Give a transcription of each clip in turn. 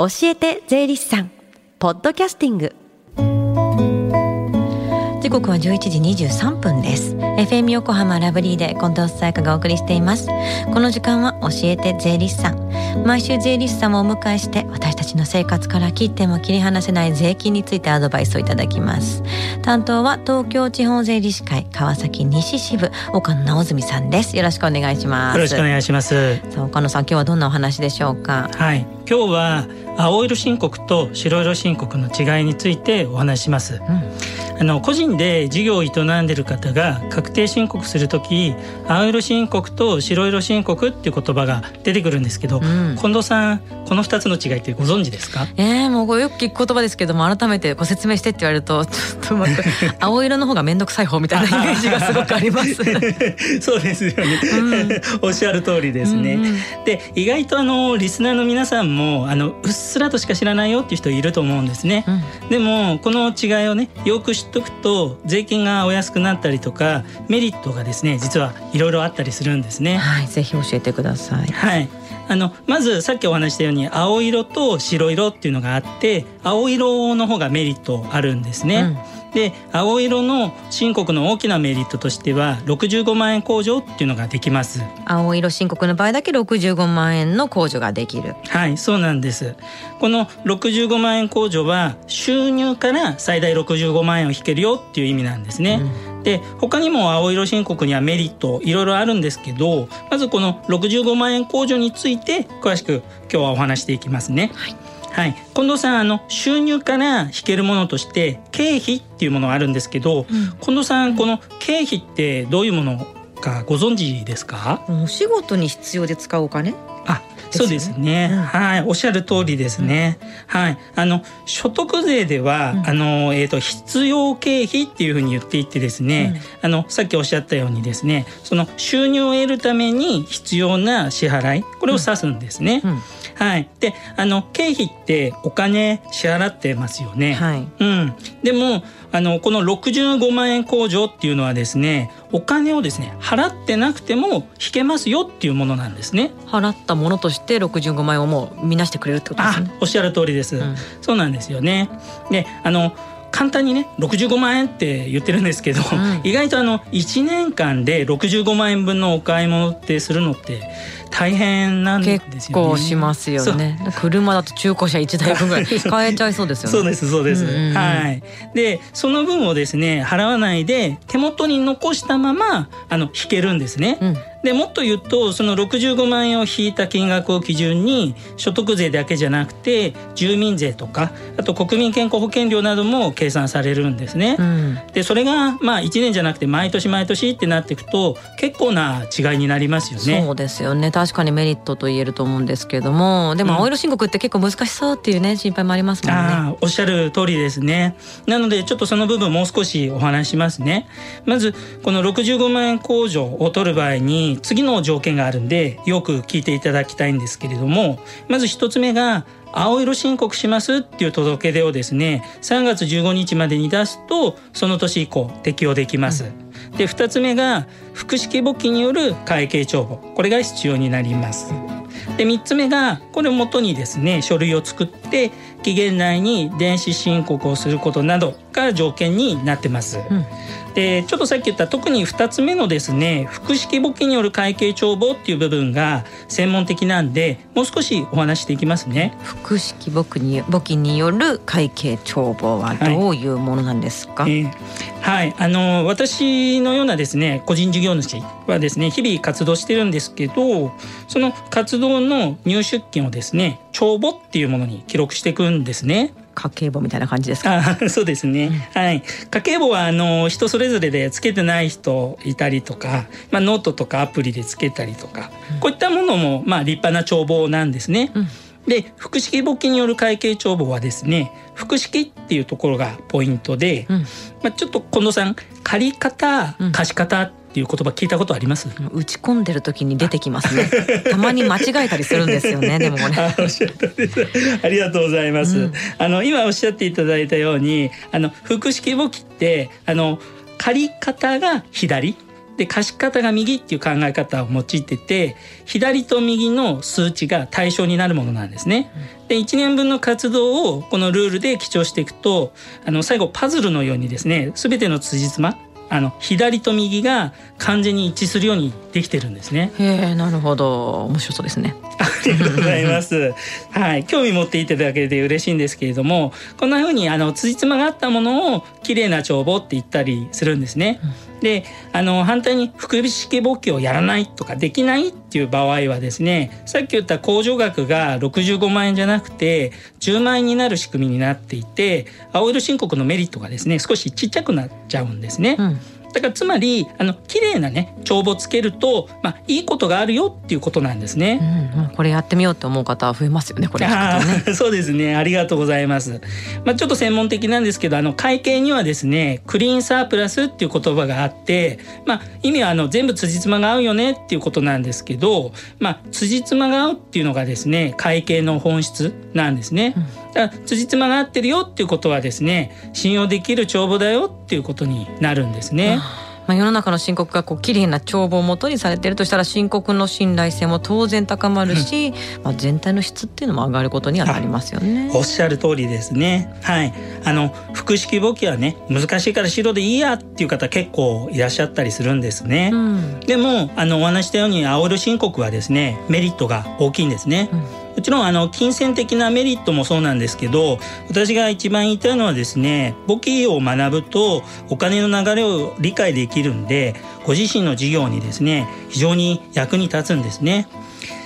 教えて税理士さん。ポッドキャスティング。時刻は11時23分です。FM 横浜ラブリーで近藤紗友香がお送りしています。この時間は教えて税理士さん。毎週税理士さんをお迎えして私たちの生活から切っても切り離せない税金についてアドバイスをいただきます。担当は東京地方税理士会川崎西支部岡野直澄さんです。よろしくお願いします。よろしくお願いします。さあ岡野さん今日はどんなお話でしょうか？はい。今日は青色申告と白色申告の違いについてお話しします、うん。あの個人で事業を営んでいる方が確定申告する時青色申告と白色申告っていう言葉が出てくるんですけど、うん、近藤さんこの2つの違いってご存知ですか？えー、もうよく聞く言葉ですけども改めてご説明してって言われると ちょっと待って青色の方が面倒くさい方みたいなイメージがすごくあります。そうですよね、うん、おっしゃる通りですね、うんうん、で意外とあのリスナーの皆さんもあのうっすらとしか知らないよっていう人いると思うんですね、うん、でもこの違いをねよく知っとくと税金がお安くなったりとかメリットがですね実はいろいろあったりするんですね。はい、ぜひ教えてください。はい。あのまずさっきお話したように青色と白色っていうのがあって青色の方がメリットあるんですね。うんで青色の申告の大きなメリットとしては65万円控除っていうのができます。青色申告の場合だけ65万円の控除ができる。はいそうなんです。この65万円控除は収入から最大65万円を引けるよっていう意味なんですね、うん。で他にも青色申告にはメリットいろいろあるんですけどまずこの65万円控除について詳しく今日はお話していきますね。はいはい、近藤さんあの収入から引けるものとして経費っていうものがあるんですけど、うん、近藤さんこの経費ってどういうものかご存知ですか？お仕事に必要で使うお金？あそうですね、うん、はい。おっしゃる通りですね、うん、はい。あの所得税では、うん、あのえっ、ー、と必要経費っていうふうに言っていてですね、あのさっきおっしゃったようにですねその収入を得るために必要な支払いこれを指すんですね、はい。で、あの経費ってお金支払ってますよね。はい。うん。でもあのこの65万円控除っていうのはですね、お金をですね払ってなくても引けますよっていうものなんですね。払ったものとして65万円をもう見なしてくれるってことですね。おっしゃる通りです。うん、そうなんですよね。で、あの。簡単にね65万円って言ってるんですけど、うん、意外とあの1年間で65万円分のお買い物ってするのって大変なんですよね。結構しますよね。車だと中古車1台分ぐらい 買えちゃいそうですよね。そうですそうです。うんうんうん、はい。でその分をですね払わないで手元に残したままあの引けるんですね。うんでもっと言うとその65万円を引いた金額を基準に所得税だけじゃなくて住民税とかあと国民健康保険料なども計算されるんですね。うん、でそれがまあ1年じゃなくて毎年毎年ってなっていくと結構な違いになりますよね。そうですよね確かにメリットと言えると思うんですけどもでも青色申告って結構難しそうっていうね心配もありますもんね。あおっしゃる通りですね。なのでちょっとその部分もう少しお話しますね。まずこの65万円控除を取る場合に次の条件があるんでよく聞いていただきたいんですけれどもまず1つ目が青色申告しますっていう届け出をですね3月15日までに出すとその年以降適用できます。で2つ目が複式簿記による会計帳簿これが必要になります。で3つ目がこれをもとにですね書類を作って期限内に電子申告をすることなどが条件になってます。うんでちょっとさっき言った特に2つ目のですね複式簿記による会計帳簿っていう部分が専門的なんでもう少しお話していきますね。複式簿記に簿記による会計帳簿はどうい。うものなんですか、はい、えー、はい、あの私のようなですね個人事業主はですね日々活動してるんですけどその活動の入出金をですね帳簿っていうものに記録していくんですね。家計簿みたいな感じですか？あ そうですね。うん、はい。家計簿はあの人それぞれでつけてない人いたりとか、まあノートとかアプリでつけたりとか、うん、こういったものもまあ立派な帳簿なんですね。うんで複式簿記による会計帳簿はですね複式っていうところがポイントで、うん、まあ、ちょっと近藤さん借り方貸し方っていう言葉聞いたことあります？打ち込んでる時に出てきますね。たまに間違えたりするんですよね でもね。ありがとうございます、うん、あの今おっしゃっていただいたようにあの複式簿記ってあの借り方が左。で貸方が右っていう考え方を用いてて左と右の数値が対象になるものなんですね。で1年分の活動をこのルールで記帳していくとあの最後パズルのようにですね全ての辻褄あの左と右が完全に一致するようにできてるんですね。へえ、なるほど、面白そうですね。ありがとうございます。はい、興味持っていただけで嬉しいんですけれども、こんな風にあの辻褄があったものを綺麗な帳簿って言ったりするんですね。うんであの反対に複式簿記をやらないとかできないっていう場合はですねさっき言った控除額が65万円じゃなくて10万円になる仕組みになっていて青色申告のメリットがですね少しちっちゃくなっちゃうんですね。うんだからつまりあの綺麗なね帳簿つけると、まあ、いいことがあるよっていうことなんですね。うん、これやってみようと思う方は増えますよね。これ、ね、そうですね。ありがとうございます。まあ、ちょっと専門的なんですけど、あの会計にはですね、クリーンサープラスっていう言葉があって、まあ、意味はあの全部辻褄が合うよねっていうことなんですけど、まあ、辻褄が合うっていうのがですね、会計の本質なんですね。うん、だから辻褄が合ってるよっていうことはですね、信用できる帳簿だよっていうことになるんですね。まあ、世の中の申告がこう綺麗な帳簿をもとにされているとしたら申告の信頼性も当然高まるし、うん、まあ、全体の質っていうのも上がることにはなりますよね。おっしゃる通りですね。はい、あの複式簿記はね難しいから白でいいやっていう方結構いらっしゃったりするんですね。うん、でもあのお話したように青色申告はですねメリットが大きいんですね。うんもちろんあの金銭的なメリットもそうなんですけど私が一番言いたいのはですね簿記を学ぶとお金の流れを理解できるんでご自身の事業にですね非常に役に立つんですね。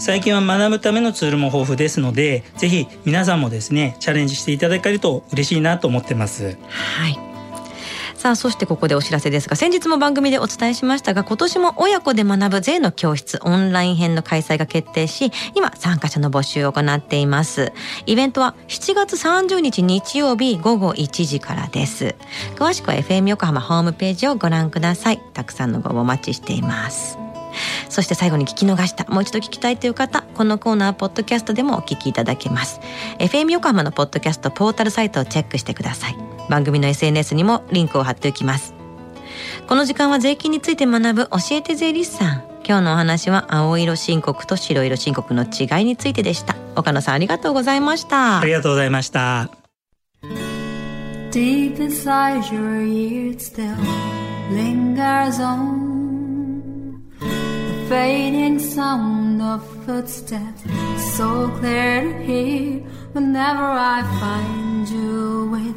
最近は学ぶためのツールも豊富ですのでぜひ皆さんもですねチャレンジしていただけると嬉しいなと思ってます。はいさあそしてここでお知らせですが先日も番組でお伝えしましたが今年も親子で学ぶ税の教室オンライン編の開催が決定し今参加者の募集を行っていますイベントは7月30日日曜日午後1時からです詳しくは FM 横浜ホームページをご覧くださいたくさんのご応募お待ちしていますそして最後に聞き逃した、もう一度聞きたいという方、このコーナー、ポッドキャストでもお聞きいただけます。FM 横浜のポッドキャストポータルサイトをチェックしてください。番組の SNS にもリンクを貼っておきますこの時間は税金について学ぶ教えて税理士さん今日のお話は青色申告と白色申告の違いについてでした岡野さんありがとうございましたありがとうございました Deep inside your ears still lingers on the fading sound of footsteps so clear to hear whenever I find you with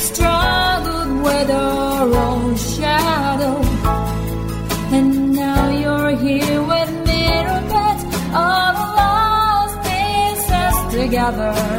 struggled with your own shadow, and now you're here with mirror bits of lost pieces together.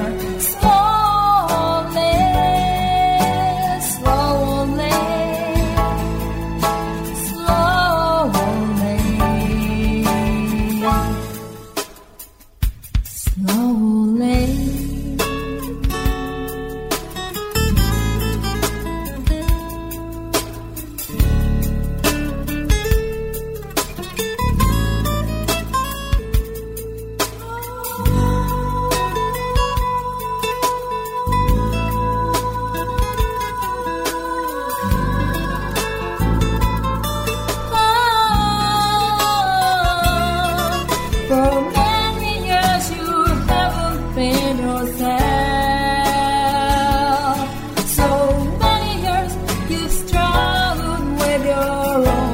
sorrow.